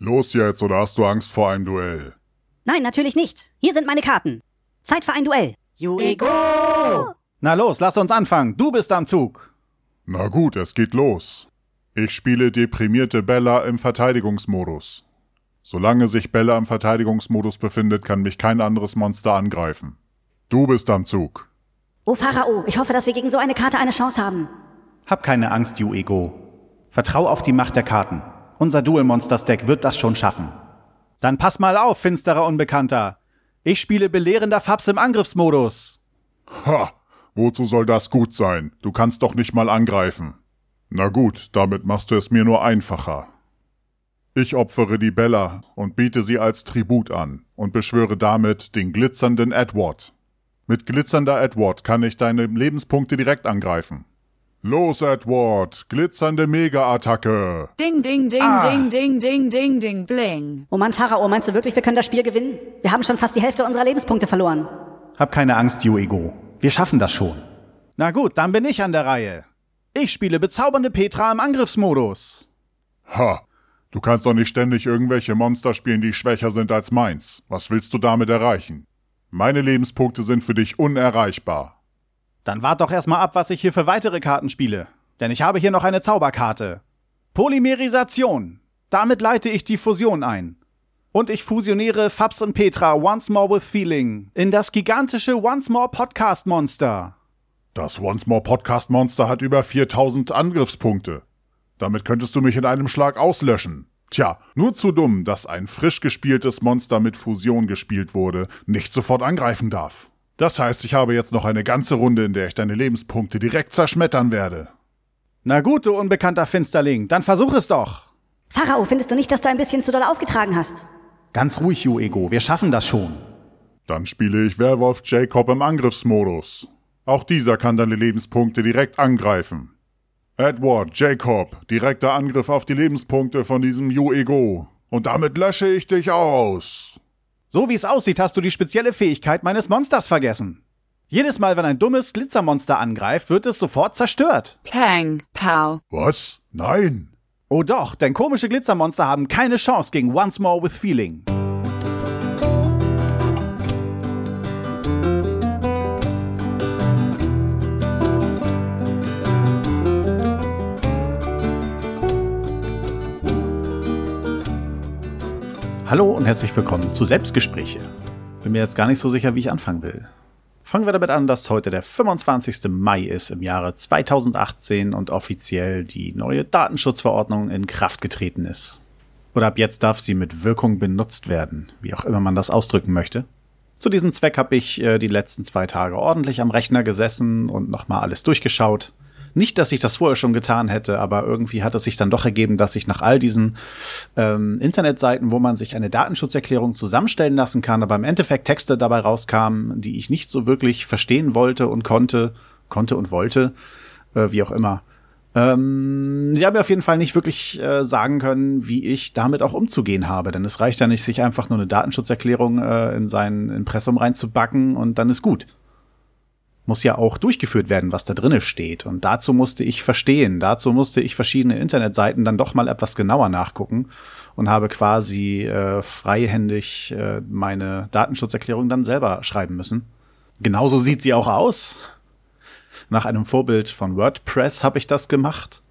Los jetzt, oder hast du Angst vor einem Duell? Nein, natürlich nicht. Hier sind meine Karten. Zeit für ein Duell. Juego! Na los, lass uns anfangen. Du bist am Zug. Na gut, es geht los. Ich spiele deprimierte Bella im Verteidigungsmodus. Solange sich Bella im Verteidigungsmodus befindet, kann mich kein anderes Monster angreifen. Du bist am Zug. Oh Pharao, ich hoffe, dass wir gegen so eine Karte eine Chance haben. Hab keine Angst, you Ego. Vertrau auf die Macht der Karten. Unser Duel Monsters Deck wird das schon schaffen. Dann pass mal auf, finsterer Unbekannter. Ich spiele belehrender Fabs im Angriffsmodus. Ha! Wozu soll das gut sein? Du kannst doch nicht mal angreifen. Na gut, damit machst du es mir nur einfacher. Ich opfere die Bella und biete sie als Tribut an und beschwöre damit den glitzernden Edward. Mit glitzernder Edward kann ich deine Lebenspunkte direkt angreifen. Los, Edward! Glitzernde Mega-Attacke! Ding, ding, ding, ah. ding, ding, ding, ding, ding, bling. Oh Mann, Pharao, meinst du wirklich, wir können das Spiel gewinnen? Wir haben schon fast die Hälfte unserer Lebenspunkte verloren. Hab keine Angst, Ego. Wir schaffen das schon. Na gut, dann bin ich an der Reihe. Ich spiele bezaubernde Petra im Angriffsmodus. Ha! Du kannst doch nicht ständig irgendwelche Monster spielen, die schwächer sind als meins. Was willst du damit erreichen? Meine Lebenspunkte sind für dich unerreichbar. Dann wart doch erstmal ab, was ich hier für weitere Karten spiele. Denn ich habe hier noch eine Zauberkarte. Polymerisation. Damit leite ich die Fusion ein. Und ich fusioniere Fabs und Petra Once More with Feeling in das gigantische Once More Podcast Monster. Das Once More Podcast Monster hat über 4000 Angriffspunkte. Damit könntest du mich in einem Schlag auslöschen. Tja, nur zu dumm, dass ein frisch gespieltes Monster mit Fusion gespielt wurde, nicht sofort angreifen darf. Das heißt, ich habe jetzt noch eine ganze Runde, in der ich deine Lebenspunkte direkt zerschmettern werde. Na gut, du unbekannter Finsterling, dann versuch es doch. Pharao, findest du nicht, dass du ein bisschen zu doll aufgetragen hast? Ganz ruhig, you Ego, wir schaffen das schon. Dann spiele ich Werwolf Jacob im Angriffsmodus. Auch dieser kann deine Lebenspunkte direkt angreifen. Edward, Jacob, direkter Angriff auf die Lebenspunkte von diesem You-Ego. Und damit lösche ich dich aus. So wie es aussieht, hast du die spezielle Fähigkeit meines Monsters vergessen. Jedes Mal, wenn ein dummes Glitzermonster angreift, wird es sofort zerstört. Pang, pow. Was? Nein. Oh doch, denn komische Glitzermonster haben keine Chance gegen Once More with Feeling. Hallo und herzlich willkommen zu Selbstgespräche. Bin mir jetzt gar nicht so sicher, wie ich anfangen will. Fangen wir damit an, dass heute der 25. Mai ist im Jahre 2018 und offiziell die neue Datenschutzverordnung in Kraft getreten ist. Oder ab jetzt darf sie mit Wirkung benutzt werden, wie auch immer man das ausdrücken möchte. Zu diesem Zweck habe ich äh, die letzten zwei Tage ordentlich am Rechner gesessen und nochmal alles durchgeschaut, nicht, dass ich das vorher schon getan hätte, aber irgendwie hat es sich dann doch ergeben, dass ich nach all diesen ähm, Internetseiten, wo man sich eine Datenschutzerklärung zusammenstellen lassen kann, aber im Endeffekt Texte dabei rauskamen, die ich nicht so wirklich verstehen wollte und konnte, konnte und wollte, äh, wie auch immer. Ähm, sie haben mir auf jeden Fall nicht wirklich äh, sagen können, wie ich damit auch umzugehen habe, denn es reicht ja nicht, sich einfach nur eine Datenschutzerklärung äh, in sein Impressum reinzubacken und dann ist gut muss ja auch durchgeführt werden, was da drinnen steht. Und dazu musste ich verstehen, dazu musste ich verschiedene Internetseiten dann doch mal etwas genauer nachgucken und habe quasi äh, freihändig äh, meine Datenschutzerklärung dann selber schreiben müssen. Genauso sieht sie auch aus. Nach einem Vorbild von WordPress habe ich das gemacht.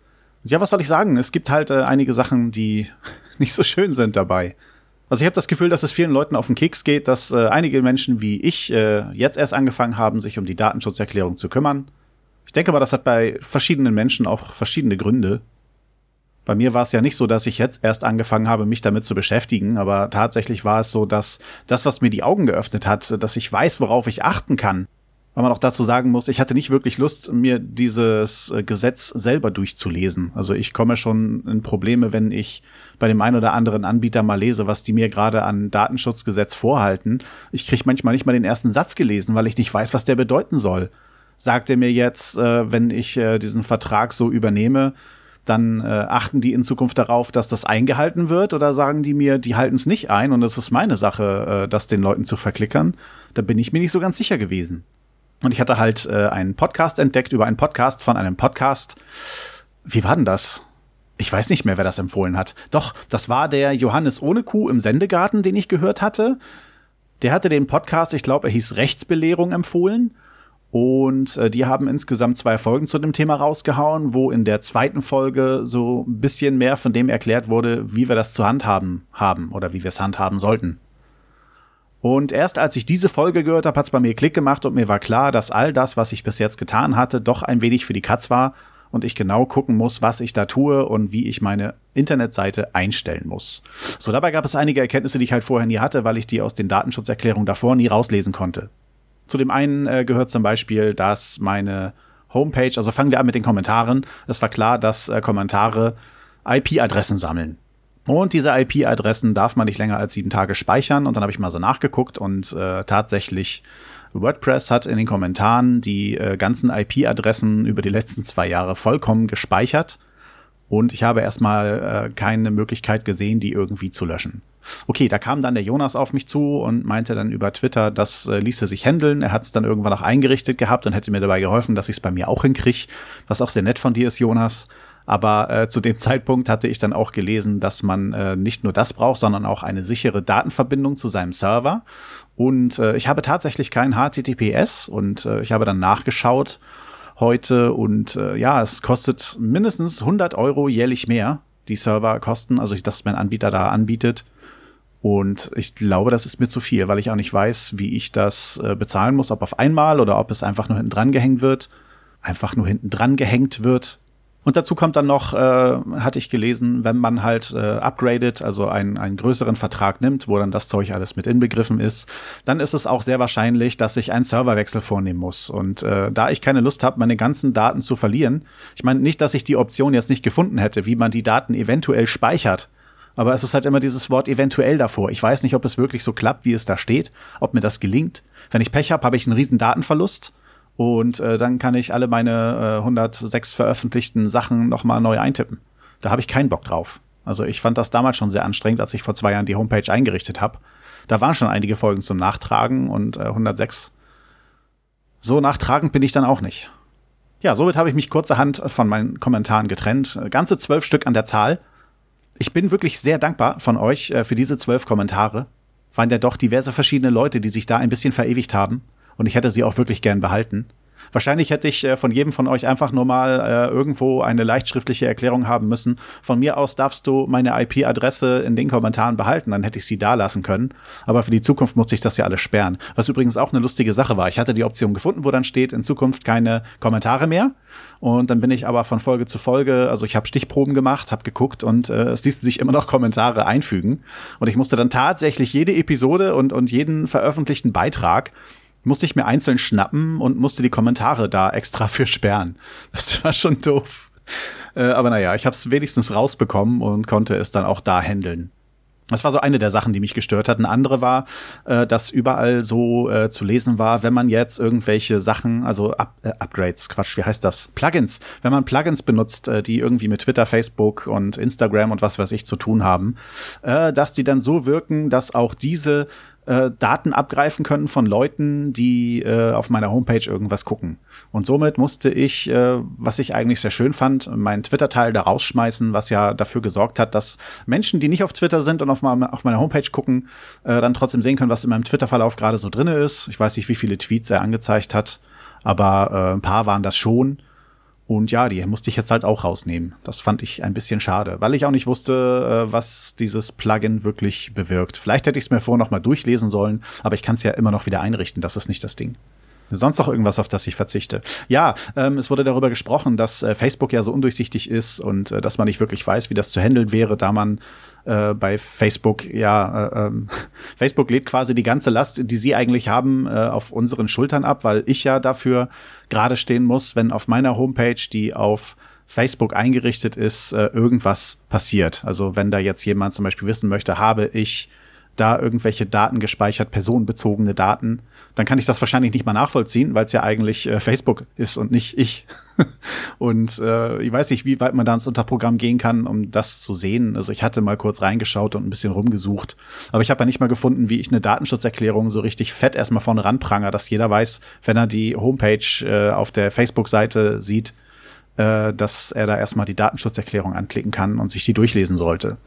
Und ja, was soll ich sagen? Es gibt halt äh, einige Sachen, die nicht so schön sind dabei. Also ich habe das Gefühl, dass es vielen Leuten auf den Keks geht, dass äh, einige Menschen wie ich äh, jetzt erst angefangen haben, sich um die Datenschutzerklärung zu kümmern. Ich denke aber, das hat bei verschiedenen Menschen auch verschiedene Gründe. Bei mir war es ja nicht so, dass ich jetzt erst angefangen habe, mich damit zu beschäftigen, aber tatsächlich war es so, dass das, was mir die Augen geöffnet hat, dass ich weiß, worauf ich achten kann, weil man auch dazu sagen muss, ich hatte nicht wirklich Lust, mir dieses äh, Gesetz selber durchzulesen. Also ich komme schon in Probleme, wenn ich bei dem einen oder anderen Anbieter mal lese, was die mir gerade an Datenschutzgesetz vorhalten. Ich kriege manchmal nicht mal den ersten Satz gelesen, weil ich nicht weiß, was der bedeuten soll. Sagt er mir jetzt, äh, wenn ich äh, diesen Vertrag so übernehme, dann achten die in Zukunft darauf, dass das eingehalten wird oder sagen die mir, die halten es nicht ein und es ist meine Sache, das den Leuten zu verklickern? Da bin ich mir nicht so ganz sicher gewesen. Und ich hatte halt äh, einen Podcast entdeckt über einen Podcast von einem Podcast. Wie war denn das? Ich weiß nicht mehr, wer das empfohlen hat. Doch, das war der Johannes ohne Kuh im Sendegarten, den ich gehört hatte. Der hatte den Podcast, ich glaube, er hieß Rechtsbelehrung empfohlen. Und äh, die haben insgesamt zwei Folgen zu dem Thema rausgehauen, wo in der zweiten Folge so ein bisschen mehr von dem erklärt wurde, wie wir das zu handhaben haben oder wie wir es handhaben sollten. Und erst als ich diese Folge gehört habe, hat es bei mir Klick gemacht und mir war klar, dass all das, was ich bis jetzt getan hatte, doch ein wenig für die Katz war und ich genau gucken muss, was ich da tue und wie ich meine Internetseite einstellen muss. So, dabei gab es einige Erkenntnisse, die ich halt vorher nie hatte, weil ich die aus den Datenschutzerklärungen davor nie rauslesen konnte. Zu dem einen äh, gehört zum Beispiel, dass meine Homepage, also fangen wir an mit den Kommentaren. Es war klar, dass äh, Kommentare IP-Adressen sammeln. Und diese IP-Adressen darf man nicht länger als sieben Tage speichern. Und dann habe ich mal so nachgeguckt und äh, tatsächlich WordPress hat in den Kommentaren die äh, ganzen IP-Adressen über die letzten zwei Jahre vollkommen gespeichert. Und ich habe erstmal äh, keine Möglichkeit gesehen, die irgendwie zu löschen. Okay, da kam dann der Jonas auf mich zu und meinte dann über Twitter, das äh, ließe sich handeln. Er hat es dann irgendwann auch eingerichtet gehabt und hätte mir dabei geholfen, dass ich es bei mir auch hinkriege. Was auch sehr nett von dir ist, Jonas. Aber äh, zu dem Zeitpunkt hatte ich dann auch gelesen, dass man äh, nicht nur das braucht, sondern auch eine sichere Datenverbindung zu seinem Server. Und äh, ich habe tatsächlich kein HTTPS und äh, ich habe dann nachgeschaut heute und äh, ja, es kostet mindestens 100 Euro jährlich mehr, die Server kosten, also dass mein Anbieter da anbietet. Und ich glaube, das ist mir zu viel, weil ich auch nicht weiß, wie ich das äh, bezahlen muss, ob auf einmal oder ob es einfach nur hinten dran gehängt wird. Einfach nur hinten dran gehängt wird. Und dazu kommt dann noch, äh, hatte ich gelesen, wenn man halt äh, upgradet, also einen, einen größeren Vertrag nimmt, wo dann das Zeug alles mit inbegriffen ist, dann ist es auch sehr wahrscheinlich, dass ich einen Serverwechsel vornehmen muss. Und äh, da ich keine Lust habe, meine ganzen Daten zu verlieren, ich meine nicht, dass ich die Option jetzt nicht gefunden hätte, wie man die Daten eventuell speichert. Aber es ist halt immer dieses Wort eventuell davor. Ich weiß nicht, ob es wirklich so klappt, wie es da steht, ob mir das gelingt. Wenn ich Pech habe, habe ich einen riesen Datenverlust und äh, dann kann ich alle meine äh, 106 veröffentlichten Sachen nochmal neu eintippen. Da habe ich keinen Bock drauf. Also ich fand das damals schon sehr anstrengend, als ich vor zwei Jahren die Homepage eingerichtet habe. Da waren schon einige Folgen zum Nachtragen und äh, 106. So nachtragend bin ich dann auch nicht. Ja, somit habe ich mich kurzerhand von meinen Kommentaren getrennt. Ganze zwölf Stück an der Zahl. Ich bin wirklich sehr dankbar von euch äh, für diese zwölf Kommentare. Waren ja doch diverse verschiedene Leute, die sich da ein bisschen verewigt haben und ich hätte sie auch wirklich gern behalten. Wahrscheinlich hätte ich äh, von jedem von euch einfach nur mal äh, irgendwo eine leichtschriftliche Erklärung haben müssen. Von mir aus darfst du meine IP-Adresse in den Kommentaren behalten, dann hätte ich sie da lassen können. Aber für die Zukunft musste ich das ja alles sperren. Was übrigens auch eine lustige Sache war. Ich hatte die Option gefunden, wo dann steht, in Zukunft keine Kommentare mehr. Und dann bin ich aber von Folge zu Folge, also ich habe Stichproben gemacht, habe geguckt und äh, es ließen sich immer noch Kommentare einfügen. Und ich musste dann tatsächlich jede Episode und, und jeden veröffentlichten Beitrag musste ich mir einzeln schnappen und musste die Kommentare da extra für sperren. Das war schon doof. Äh, aber naja, ich habe es wenigstens rausbekommen und konnte es dann auch da handeln. Das war so eine der Sachen, die mich gestört hat. Eine andere war, äh, dass überall so äh, zu lesen war, wenn man jetzt irgendwelche Sachen, also Up äh, Upgrades, Quatsch, wie heißt das? Plugins. Wenn man Plugins benutzt, äh, die irgendwie mit Twitter, Facebook und Instagram und was weiß ich zu tun haben, äh, dass die dann so wirken, dass auch diese äh, Daten abgreifen können von Leuten, die äh, auf meiner Homepage irgendwas gucken. Und somit musste ich, äh, was ich eigentlich sehr schön fand, meinen Twitter-Teil da rausschmeißen, was ja dafür gesorgt hat, dass Menschen, die nicht auf Twitter sind und auf, meine, auf meiner Homepage gucken, äh, dann trotzdem sehen können, was in meinem Twitter-Verlauf gerade so drinne ist. Ich weiß nicht, wie viele Tweets er angezeigt hat, aber äh, ein paar waren das schon. Und ja, die musste ich jetzt halt auch rausnehmen. Das fand ich ein bisschen schade, weil ich auch nicht wusste, äh, was dieses Plugin wirklich bewirkt. Vielleicht hätte ich es mir vorher noch mal durchlesen sollen, aber ich kann es ja immer noch wieder einrichten. Das ist nicht das Ding. Sonst noch irgendwas, auf das ich verzichte? Ja, ähm, es wurde darüber gesprochen, dass äh, Facebook ja so undurchsichtig ist und äh, dass man nicht wirklich weiß, wie das zu handeln wäre, da man äh, bei Facebook ja äh, ähm, Facebook lädt quasi die ganze Last, die sie eigentlich haben, äh, auf unseren Schultern ab, weil ich ja dafür gerade stehen muss, wenn auf meiner Homepage, die auf Facebook eingerichtet ist, äh, irgendwas passiert. Also wenn da jetzt jemand zum Beispiel wissen möchte, habe ich da irgendwelche Daten gespeichert, personenbezogene Daten, dann kann ich das wahrscheinlich nicht mal nachvollziehen, weil es ja eigentlich äh, Facebook ist und nicht ich. und äh, ich weiß nicht, wie weit man da ins Unterprogramm gehen kann, um das zu sehen. Also ich hatte mal kurz reingeschaut und ein bisschen rumgesucht, aber ich habe ja nicht mal gefunden, wie ich eine Datenschutzerklärung so richtig fett erstmal vorne ranpranger, dass jeder weiß, wenn er die Homepage äh, auf der Facebook-Seite sieht, äh, dass er da erstmal die Datenschutzerklärung anklicken kann und sich die durchlesen sollte.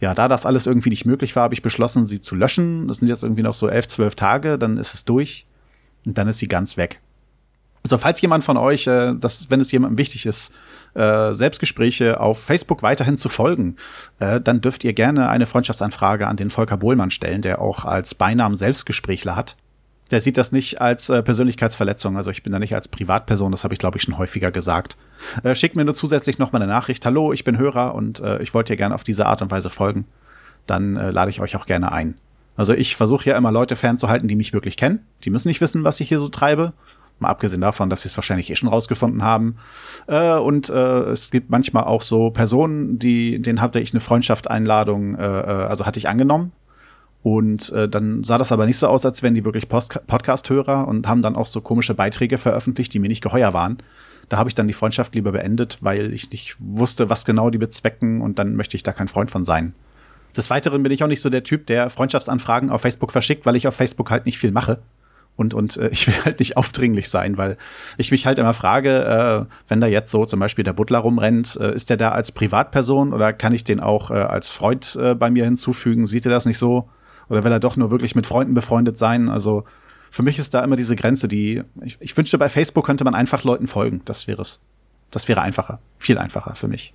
Ja, da das alles irgendwie nicht möglich war, habe ich beschlossen, sie zu löschen. Das sind jetzt irgendwie noch so elf, zwölf Tage, dann ist es durch und dann ist sie ganz weg. Also falls jemand von euch, äh, das, wenn es jemandem wichtig ist, äh, Selbstgespräche auf Facebook weiterhin zu folgen, äh, dann dürft ihr gerne eine Freundschaftsanfrage an den Volker Bohlmann stellen, der auch als Beinamen Selbstgesprächler hat. Der sieht das nicht als äh, Persönlichkeitsverletzung, also ich bin da nicht als Privatperson, das habe ich glaube ich schon häufiger gesagt. Äh, schickt mir nur zusätzlich noch mal eine Nachricht, hallo, ich bin Hörer und äh, ich wollte dir gerne auf diese Art und Weise folgen. Dann äh, lade ich euch auch gerne ein. Also ich versuche ja immer Leute fernzuhalten, die mich wirklich kennen. Die müssen nicht wissen, was ich hier so treibe. Mal abgesehen davon, dass sie es wahrscheinlich eh schon rausgefunden haben. Äh, und äh, es gibt manchmal auch so Personen, die, denen hatte ich eine Freundschaft-Einladung, äh, äh, also hatte ich angenommen. Und äh, dann sah das aber nicht so aus, als wären die wirklich Podcast-Hörer und haben dann auch so komische Beiträge veröffentlicht, die mir nicht geheuer waren. Da habe ich dann die Freundschaft lieber beendet, weil ich nicht wusste, was genau die bezwecken und dann möchte ich da kein Freund von sein. Des Weiteren bin ich auch nicht so der Typ, der Freundschaftsanfragen auf Facebook verschickt, weil ich auf Facebook halt nicht viel mache. Und, und äh, ich will halt nicht aufdringlich sein, weil ich mich halt immer frage, äh, wenn da jetzt so zum Beispiel der Butler rumrennt, äh, ist der da als Privatperson oder kann ich den auch äh, als Freund äh, bei mir hinzufügen? Sieht er das nicht so? Oder will er doch nur wirklich mit Freunden befreundet sein? Also für mich ist da immer diese Grenze, die ich, ich wünschte, bei Facebook könnte man einfach Leuten folgen. Das wäre es. Das wäre einfacher. Viel einfacher für mich.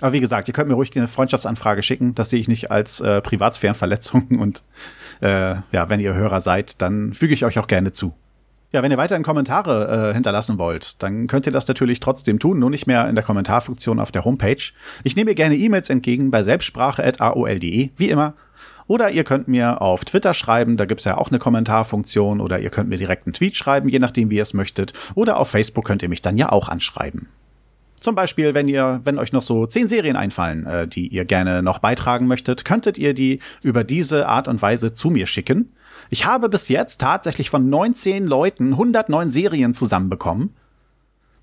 Aber wie gesagt, ihr könnt mir ruhig eine Freundschaftsanfrage schicken. Das sehe ich nicht als äh, Privatsphärenverletzung. Und äh, ja, wenn ihr Hörer seid, dann füge ich euch auch gerne zu. Ja, wenn ihr weiterhin Kommentare äh, hinterlassen wollt, dann könnt ihr das natürlich trotzdem tun, nur nicht mehr in der Kommentarfunktion auf der Homepage. Ich nehme gerne E-Mails entgegen bei selbstsprache.aol.de, wie immer. Oder ihr könnt mir auf Twitter schreiben, da gibt's ja auch eine Kommentarfunktion. Oder ihr könnt mir direkt einen Tweet schreiben, je nachdem, wie ihr es möchtet. Oder auf Facebook könnt ihr mich dann ja auch anschreiben. Zum Beispiel, wenn ihr, wenn euch noch so zehn Serien einfallen, äh, die ihr gerne noch beitragen möchtet, könntet ihr die über diese Art und Weise zu mir schicken. Ich habe bis jetzt tatsächlich von 19 Leuten 109 Serien zusammenbekommen.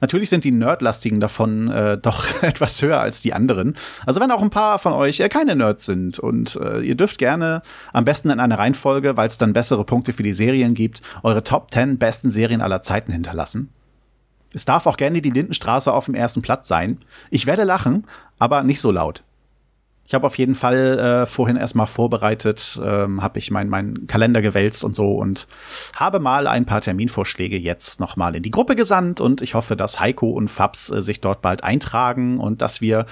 Natürlich sind die Nerdlastigen davon äh, doch etwas höher als die anderen. Also wenn auch ein paar von euch äh, keine Nerds sind und äh, ihr dürft gerne am besten in einer Reihenfolge, weil es dann bessere Punkte für die Serien gibt, eure Top 10 besten Serien aller Zeiten hinterlassen. Es darf auch gerne die Lindenstraße auf dem ersten Platz sein. Ich werde lachen, aber nicht so laut. Ich habe auf jeden Fall äh, vorhin erstmal vorbereitet, ähm, habe ich meinen mein Kalender gewälzt und so und habe mal ein paar Terminvorschläge jetzt nochmal in die Gruppe gesandt und ich hoffe, dass Heiko und Fabs äh, sich dort bald eintragen und dass wir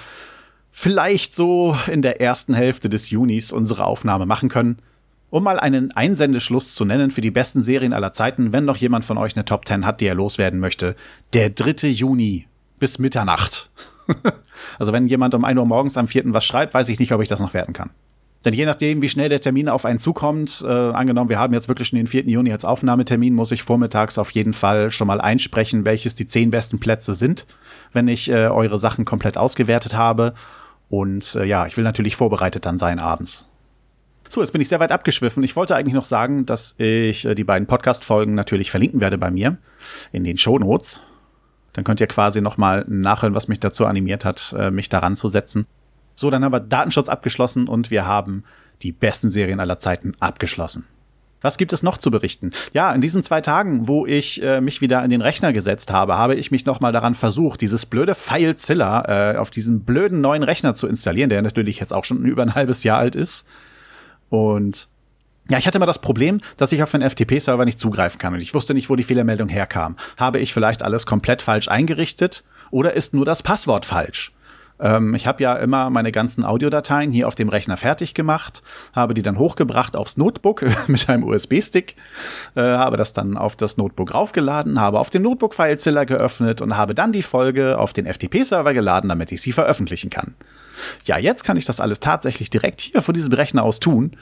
vielleicht so in der ersten Hälfte des Junis unsere Aufnahme machen können. Um mal einen Einsendeschluss zu nennen für die besten Serien aller Zeiten, wenn noch jemand von euch eine Top 10 hat, die er loswerden möchte. Der 3. Juni bis Mitternacht. also wenn jemand um 1 Uhr morgens am 4. was schreibt, weiß ich nicht, ob ich das noch werten kann. Denn je nachdem, wie schnell der Termin auf einen zukommt, äh, angenommen, wir haben jetzt wirklich schon den 4. Juni als Aufnahmetermin, muss ich vormittags auf jeden Fall schon mal einsprechen, welches die zehn besten Plätze sind, wenn ich äh, eure Sachen komplett ausgewertet habe. Und äh, ja, ich will natürlich vorbereitet dann sein abends. So, jetzt bin ich sehr weit abgeschwiffen. Ich wollte eigentlich noch sagen, dass ich äh, die beiden Podcast-Folgen natürlich verlinken werde bei mir in den Show Notes. Dann könnt ihr quasi nochmal nachhören, was mich dazu animiert hat, äh, mich daran zu setzen. So, dann haben wir Datenschutz abgeschlossen und wir haben die besten Serien aller Zeiten abgeschlossen. Was gibt es noch zu berichten? Ja, in diesen zwei Tagen, wo ich äh, mich wieder in den Rechner gesetzt habe, habe ich mich nochmal daran versucht, dieses blöde FileZilla äh, auf diesen blöden neuen Rechner zu installieren, der natürlich jetzt auch schon über ein halbes Jahr alt ist. Und ja, ich hatte immer das Problem, dass ich auf den FTP-Server nicht zugreifen kann und ich wusste nicht, wo die Fehlermeldung herkam. Habe ich vielleicht alles komplett falsch eingerichtet oder ist nur das Passwort falsch? Ähm, ich habe ja immer meine ganzen Audiodateien hier auf dem Rechner fertig gemacht, habe die dann hochgebracht aufs Notebook mit einem USB-Stick, äh, habe das dann auf das Notebook raufgeladen, habe auf dem Notebook FileZilla geöffnet und habe dann die Folge auf den FTP-Server geladen, damit ich sie veröffentlichen kann. Ja, jetzt kann ich das alles tatsächlich direkt hier von diesem Rechner aus tun,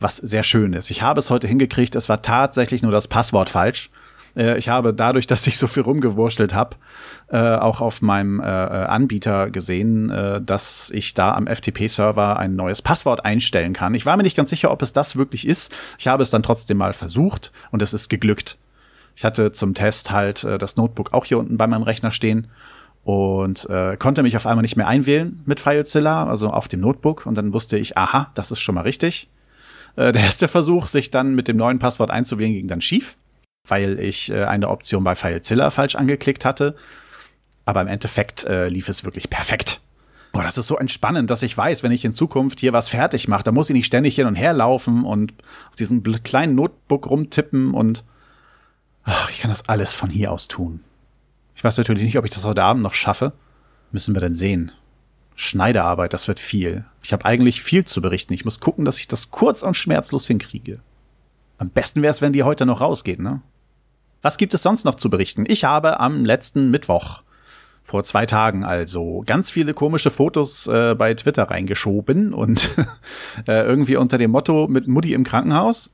was sehr schön ist. Ich habe es heute hingekriegt, es war tatsächlich nur das Passwort falsch. Äh, ich habe dadurch, dass ich so viel rumgewurschtelt habe, äh, auch auf meinem äh, Anbieter gesehen, dass ich da am FTP-Server ein neues Passwort einstellen kann. Ich war mir nicht ganz sicher, ob es das wirklich ist. Ich habe es dann trotzdem mal versucht und es ist geglückt. Ich hatte zum Test halt das Notebook auch hier unten bei meinem Rechner stehen und äh, konnte mich auf einmal nicht mehr einwählen mit FileZilla, also auf dem Notebook. Und dann wusste ich, aha, das ist schon mal richtig. Äh, der erste Versuch, sich dann mit dem neuen Passwort einzuwählen, ging dann schief, weil ich äh, eine Option bei FileZilla falsch angeklickt hatte. Aber im Endeffekt äh, lief es wirklich perfekt. Boah, das ist so entspannend, dass ich weiß, wenn ich in Zukunft hier was fertig mache, dann muss ich nicht ständig hin und her laufen und auf diesem kleinen Notebook rumtippen und ach, ich kann das alles von hier aus tun. Ich weiß natürlich nicht, ob ich das heute Abend noch schaffe. Müssen wir denn sehen. Schneiderarbeit, das wird viel. Ich habe eigentlich viel zu berichten. Ich muss gucken, dass ich das kurz und schmerzlos hinkriege. Am besten wäre es, wenn die heute noch rausgeht, ne? Was gibt es sonst noch zu berichten? Ich habe am letzten Mittwoch, vor zwei Tagen also, ganz viele komische Fotos äh, bei Twitter reingeschoben und äh, irgendwie unter dem Motto mit Mutti im Krankenhaus.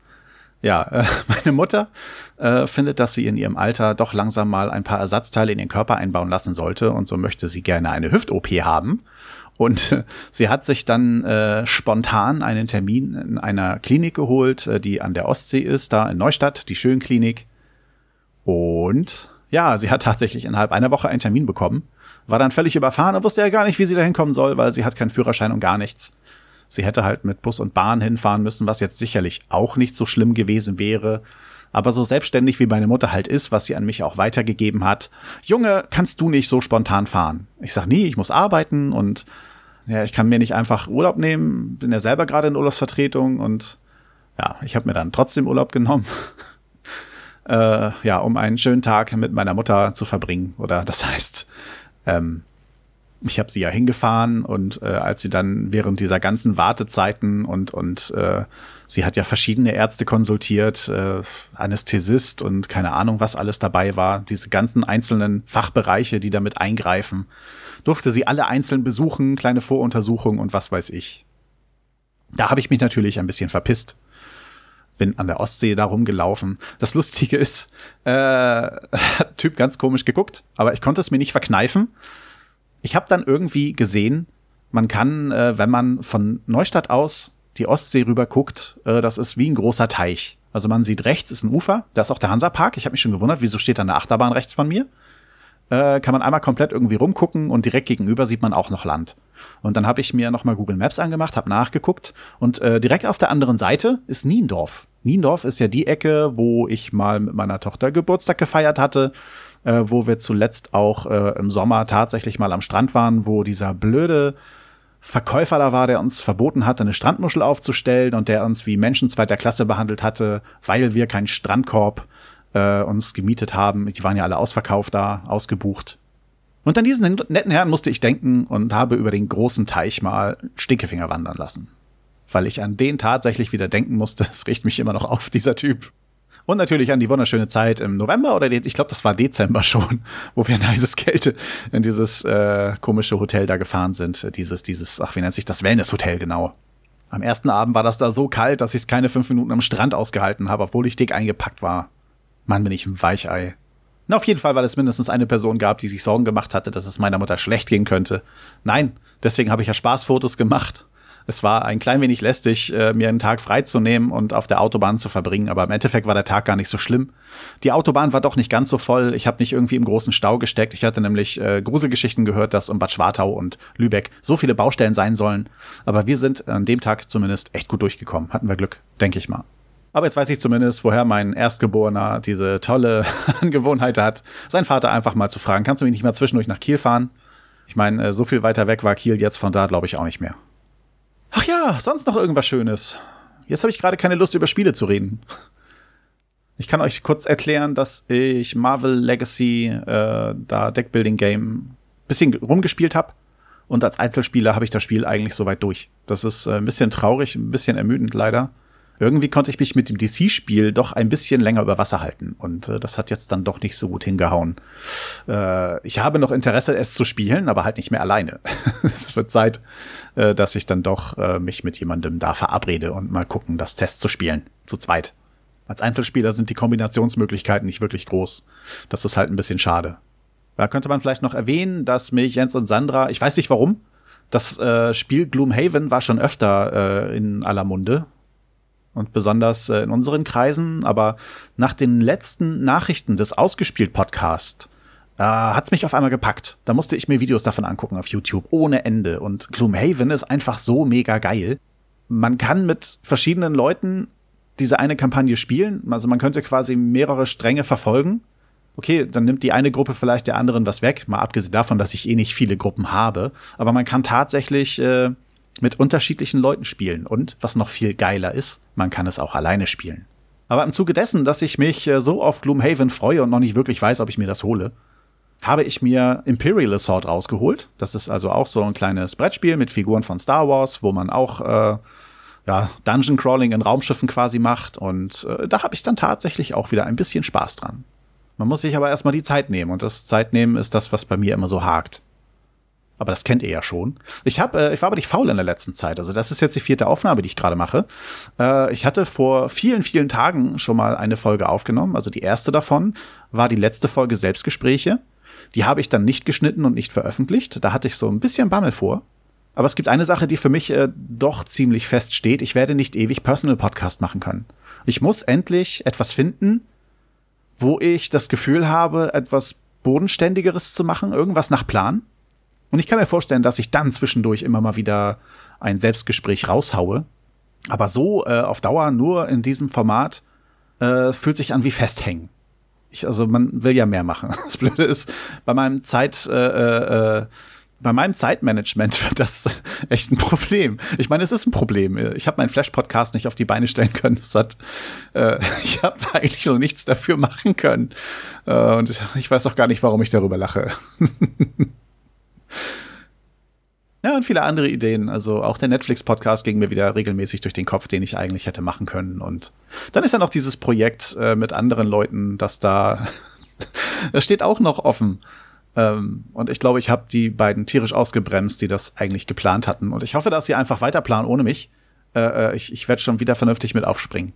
Ja, äh, meine Mutter äh, findet, dass sie in ihrem Alter doch langsam mal ein paar Ersatzteile in ihren Körper einbauen lassen sollte und so möchte sie gerne eine Hüft-OP haben. Und sie hat sich dann äh, spontan einen Termin in einer Klinik geholt, äh, die an der Ostsee ist, da in Neustadt, die Schönklinik. Und ja, sie hat tatsächlich innerhalb einer Woche einen Termin bekommen, war dann völlig überfahren und wusste ja gar nicht, wie sie da hinkommen soll, weil sie hat keinen Führerschein und gar nichts. Sie hätte halt mit Bus und Bahn hinfahren müssen, was jetzt sicherlich auch nicht so schlimm gewesen wäre. Aber so selbstständig wie meine Mutter halt ist, was sie an mich auch weitergegeben hat, Junge, kannst du nicht so spontan fahren? Ich sag, nee, ich muss arbeiten und ja, ich kann mir nicht einfach Urlaub nehmen, bin ja selber gerade in Urlaubsvertretung und ja, ich habe mir dann trotzdem Urlaub genommen. äh, ja, um einen schönen Tag mit meiner Mutter zu verbringen. Oder das heißt, ähm, ich habe sie ja hingefahren und äh, als sie dann während dieser ganzen Wartezeiten und und äh, sie hat ja verschiedene Ärzte konsultiert, äh, Anästhesist und keine Ahnung, was alles dabei war, diese ganzen einzelnen Fachbereiche, die damit eingreifen durfte sie alle einzeln besuchen, kleine Voruntersuchungen und was weiß ich. Da habe ich mich natürlich ein bisschen verpisst. Bin an der Ostsee da rumgelaufen. Das Lustige ist, äh, Typ ganz komisch geguckt, aber ich konnte es mir nicht verkneifen. Ich habe dann irgendwie gesehen, man kann, äh, wenn man von Neustadt aus die Ostsee rüber guckt, äh, das ist wie ein großer Teich. Also man sieht rechts ist ein Ufer, da ist auch der Hansapark. Ich habe mich schon gewundert, wieso steht da eine Achterbahn rechts von mir? äh, kann man einmal komplett irgendwie rumgucken und direkt gegenüber sieht man auch noch Land. Und dann habe ich mir nochmal Google Maps angemacht, habe nachgeguckt und äh, direkt auf der anderen Seite ist Niendorf. Niendorf ist ja die Ecke, wo ich mal mit meiner Tochter Geburtstag gefeiert hatte, äh, wo wir zuletzt auch äh, im Sommer tatsächlich mal am Strand waren, wo dieser blöde Verkäufer da war, der uns verboten hatte, eine Strandmuschel aufzustellen und der uns wie Menschen zweiter Klasse behandelt hatte, weil wir keinen Strandkorb äh, uns gemietet haben. Die waren ja alle ausverkauft da, ausgebucht. Und an diesen netten Herrn musste ich denken und habe über den großen Teich mal Stinkefinger wandern lassen. Weil ich an den tatsächlich wieder denken musste. Es riecht mich immer noch auf, dieser Typ. Und natürlich an die wunderschöne Zeit im November oder ich glaube, das war Dezember schon, wo wir in heißes Kälte in dieses äh, komische Hotel da gefahren sind. Dieses, dieses, ach, wie nennt sich das? Wellness-Hotel, genau. Am ersten Abend war das da so kalt, dass ich es keine fünf Minuten am Strand ausgehalten habe, obwohl ich dick eingepackt war. Mann, bin ich ein Weichei. Na, auf jeden Fall, weil es mindestens eine Person gab, die sich Sorgen gemacht hatte, dass es meiner Mutter schlecht gehen könnte. Nein, deswegen habe ich ja Spaßfotos gemacht. Es war ein klein wenig lästig, äh, mir einen Tag freizunehmen und auf der Autobahn zu verbringen, aber im Endeffekt war der Tag gar nicht so schlimm. Die Autobahn war doch nicht ganz so voll. Ich habe nicht irgendwie im großen Stau gesteckt. Ich hatte nämlich äh, Gruselgeschichten gehört, dass um Bad Schwartau und Lübeck so viele Baustellen sein sollen. Aber wir sind an dem Tag zumindest echt gut durchgekommen. Hatten wir Glück, denke ich mal. Aber jetzt weiß ich zumindest, woher mein Erstgeborener diese tolle Angewohnheit hat, seinen Vater einfach mal zu fragen, kannst du mich nicht mal zwischendurch nach Kiel fahren? Ich meine, äh, so viel weiter weg war Kiel jetzt von da, glaube ich, auch nicht mehr. Ach ja, sonst noch irgendwas Schönes. Jetzt habe ich gerade keine Lust, über Spiele zu reden. Ich kann euch kurz erklären, dass ich Marvel Legacy, äh, da Deckbuilding Game, bisschen rumgespielt habe. Und als Einzelspieler habe ich das Spiel eigentlich soweit durch. Das ist äh, ein bisschen traurig, ein bisschen ermüdend leider irgendwie konnte ich mich mit dem DC-Spiel doch ein bisschen länger über Wasser halten. Und äh, das hat jetzt dann doch nicht so gut hingehauen. Äh, ich habe noch Interesse, es zu spielen, aber halt nicht mehr alleine. es wird Zeit, äh, dass ich dann doch äh, mich mit jemandem da verabrede und mal gucken, das Test zu spielen. Zu zweit. Als Einzelspieler sind die Kombinationsmöglichkeiten nicht wirklich groß. Das ist halt ein bisschen schade. Da könnte man vielleicht noch erwähnen, dass mich Jens und Sandra, ich weiß nicht warum, das äh, Spiel Gloomhaven war schon öfter äh, in aller Munde und besonders äh, in unseren Kreisen. Aber nach den letzten Nachrichten des Ausgespielt-Podcast äh, hat's mich auf einmal gepackt. Da musste ich mir Videos davon angucken auf YouTube ohne Ende. Und Gloomhaven ist einfach so mega geil. Man kann mit verschiedenen Leuten diese eine Kampagne spielen. Also man könnte quasi mehrere Stränge verfolgen. Okay, dann nimmt die eine Gruppe vielleicht der anderen was weg, mal abgesehen davon, dass ich eh nicht viele Gruppen habe. Aber man kann tatsächlich äh, mit unterschiedlichen Leuten spielen. Und was noch viel geiler ist, man kann es auch alleine spielen. Aber im Zuge dessen, dass ich mich äh, so auf Gloomhaven freue und noch nicht wirklich weiß, ob ich mir das hole, habe ich mir Imperial Assault rausgeholt. Das ist also auch so ein kleines Brettspiel mit Figuren von Star Wars, wo man auch äh, ja, Dungeon Crawling in Raumschiffen quasi macht. Und äh, da habe ich dann tatsächlich auch wieder ein bisschen Spaß dran. Man muss sich aber erstmal die Zeit nehmen und das Zeitnehmen ist das, was bei mir immer so hakt. Aber das kennt ihr ja schon. Ich hab, äh, ich war aber nicht faul in der letzten Zeit. Also das ist jetzt die vierte Aufnahme, die ich gerade mache. Äh, ich hatte vor vielen, vielen Tagen schon mal eine Folge aufgenommen. Also die erste davon war die letzte Folge Selbstgespräche. Die habe ich dann nicht geschnitten und nicht veröffentlicht. Da hatte ich so ein bisschen Bammel vor. Aber es gibt eine Sache, die für mich äh, doch ziemlich fest steht. Ich werde nicht ewig Personal Podcast machen können. Ich muss endlich etwas finden, wo ich das Gefühl habe, etwas Bodenständigeres zu machen, irgendwas nach Plan. Und ich kann mir vorstellen, dass ich dann zwischendurch immer mal wieder ein Selbstgespräch raushaue. Aber so äh, auf Dauer nur in diesem Format äh, fühlt sich an wie festhängen. Ich, also man will ja mehr machen. Das Blöde ist, bei meinem Zeit, äh, äh, äh bei meinem Zeitmanagement wird das echt ein Problem. Ich meine, es ist ein Problem. Ich habe meinen Flash-Podcast nicht auf die Beine stellen können. Es hat, äh, ich habe eigentlich so nichts dafür machen können. Äh, und ich weiß auch gar nicht, warum ich darüber lache. ja, und viele andere Ideen. Also auch der Netflix-Podcast ging mir wieder regelmäßig durch den Kopf, den ich eigentlich hätte machen können. Und dann ist ja noch dieses Projekt äh, mit anderen Leuten, das da, das steht auch noch offen. Ähm, und ich glaube, ich habe die beiden tierisch ausgebremst, die das eigentlich geplant hatten. Und ich hoffe, dass sie einfach weiter planen ohne mich. Äh, äh ich ich werde schon wieder vernünftig mit aufspringen.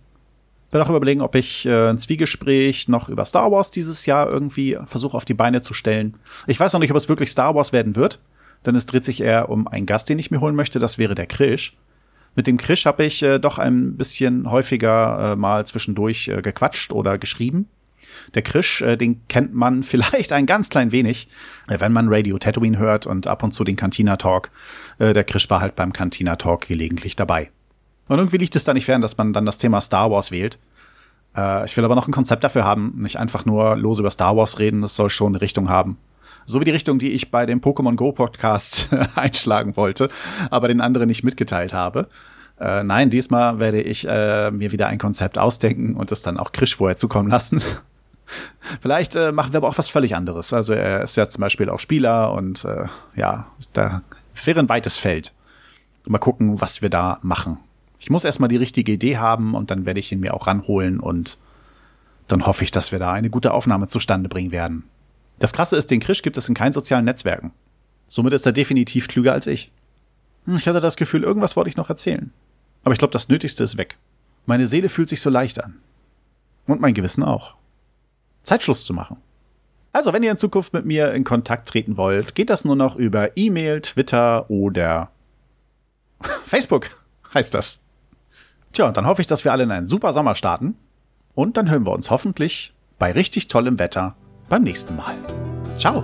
Bin auch überlegen, ob ich äh, ein Zwiegespräch noch über Star Wars dieses Jahr irgendwie versuche auf die Beine zu stellen. Ich weiß noch nicht, ob es wirklich Star Wars werden wird, denn es dreht sich eher um einen Gast, den ich mir holen möchte. Das wäre der Krisch. Mit dem Krisch habe ich äh, doch ein bisschen häufiger äh, mal zwischendurch äh, gequatscht oder geschrieben. Der Krisch, äh, den kennt man vielleicht ein ganz klein wenig, äh, wenn man Radio Tatooine hört und ab und zu den Cantina Talk. Äh, der Krisch war halt beim Cantina Talk gelegentlich dabei. Und irgendwie liegt es da nicht fern, dass man dann das Thema Star Wars wählt. Äh, ich will aber noch ein Konzept dafür haben, nicht einfach nur los über Star Wars reden, das soll schon eine Richtung haben. So wie die Richtung, die ich bei dem Pokémon Go Podcast einschlagen wollte, aber den anderen nicht mitgeteilt habe. Äh, nein, diesmal werde ich äh, mir wieder ein Konzept ausdenken und es dann auch Krisch vorher zukommen lassen. Vielleicht äh, machen wir aber auch was völlig anderes. Also er ist ja zum Beispiel auch Spieler und äh, ja, da wäre ein weites Feld. Mal gucken, was wir da machen. Ich muss erstmal die richtige Idee haben und dann werde ich ihn mir auch ranholen und dann hoffe ich, dass wir da eine gute Aufnahme zustande bringen werden. Das Krasse ist, den Krisch gibt es in keinen sozialen Netzwerken. Somit ist er definitiv klüger als ich. Hm, ich hatte das Gefühl, irgendwas wollte ich noch erzählen. Aber ich glaube, das Nötigste ist weg. Meine Seele fühlt sich so leicht an. Und mein Gewissen auch. Zeitschluss zu machen. Also, wenn ihr in Zukunft mit mir in Kontakt treten wollt, geht das nur noch über E-Mail, Twitter oder Facebook heißt das. Tja, und dann hoffe ich, dass wir alle in einen super Sommer starten. Und dann hören wir uns hoffentlich bei richtig tollem Wetter beim nächsten Mal. Ciao!